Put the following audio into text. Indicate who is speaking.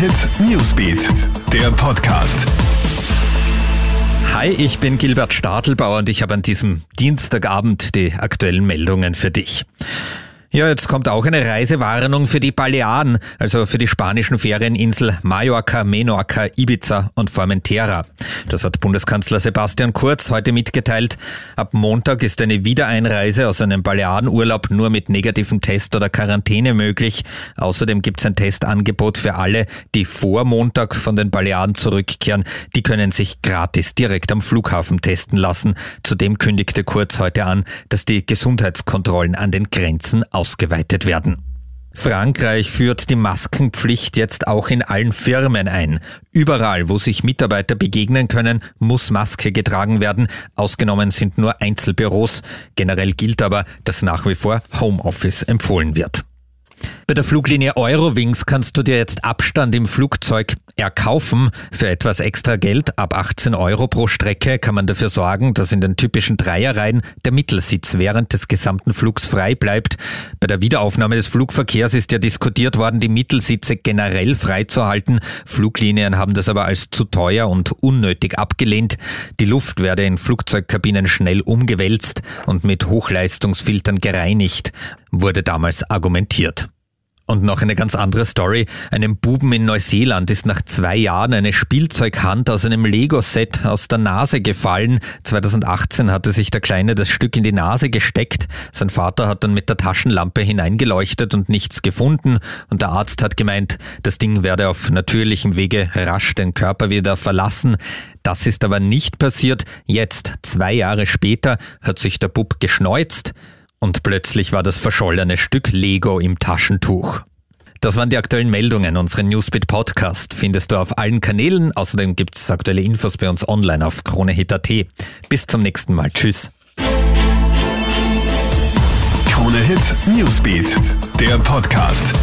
Speaker 1: Hit Newsbeat, der Podcast.
Speaker 2: Hi, ich bin Gilbert Stadelbauer und ich habe an diesem Dienstagabend die aktuellen Meldungen für dich. Ja, jetzt kommt auch eine Reisewarnung für die Balearen, also für die spanischen Ferieninsel Mallorca, Menorca, Ibiza und Formentera. Das hat Bundeskanzler Sebastian Kurz heute mitgeteilt. Ab Montag ist eine Wiedereinreise aus einem Balearenurlaub nur mit negativem Test oder Quarantäne möglich. Außerdem gibt es ein Testangebot für alle, die vor Montag von den Balearen zurückkehren. Die können sich gratis direkt am Flughafen testen lassen. Zudem kündigte Kurz heute an, dass die Gesundheitskontrollen an den Grenzen ausgeweitet werden. Frankreich führt die Maskenpflicht jetzt auch in allen Firmen ein. Überall, wo sich Mitarbeiter begegnen können, muss Maske getragen werden. Ausgenommen sind nur Einzelbüros. Generell gilt aber, dass nach wie vor Homeoffice empfohlen wird. Bei der Fluglinie Eurowings kannst du dir jetzt Abstand im Flugzeug erkaufen. Für etwas extra Geld, ab 18 Euro pro Strecke, kann man dafür sorgen, dass in den typischen Dreierreihen der Mittelsitz während des gesamten Flugs frei bleibt. Bei der Wiederaufnahme des Flugverkehrs ist ja diskutiert worden, die Mittelsitze generell freizuhalten. Fluglinien haben das aber als zu teuer und unnötig abgelehnt. Die Luft werde in Flugzeugkabinen schnell umgewälzt und mit Hochleistungsfiltern gereinigt, wurde damals argumentiert. Und noch eine ganz andere Story. Einem Buben in Neuseeland ist nach zwei Jahren eine Spielzeughand aus einem Lego-Set aus der Nase gefallen. 2018 hatte sich der Kleine das Stück in die Nase gesteckt. Sein Vater hat dann mit der Taschenlampe hineingeleuchtet und nichts gefunden. Und der Arzt hat gemeint, das Ding werde auf natürlichem Wege rasch den Körper wieder verlassen. Das ist aber nicht passiert. Jetzt, zwei Jahre später, hat sich der Bub geschneuzt und plötzlich war das verschollene Stück Lego im Taschentuch. Das waren die aktuellen Meldungen. Unseren Newsbeat Podcast findest du auf allen Kanälen. Außerdem gibt's aktuelle Infos bei uns online auf KroneHit.at. Bis zum nächsten Mal. Tschüss.
Speaker 1: KroneHit Newsbeat, der Podcast.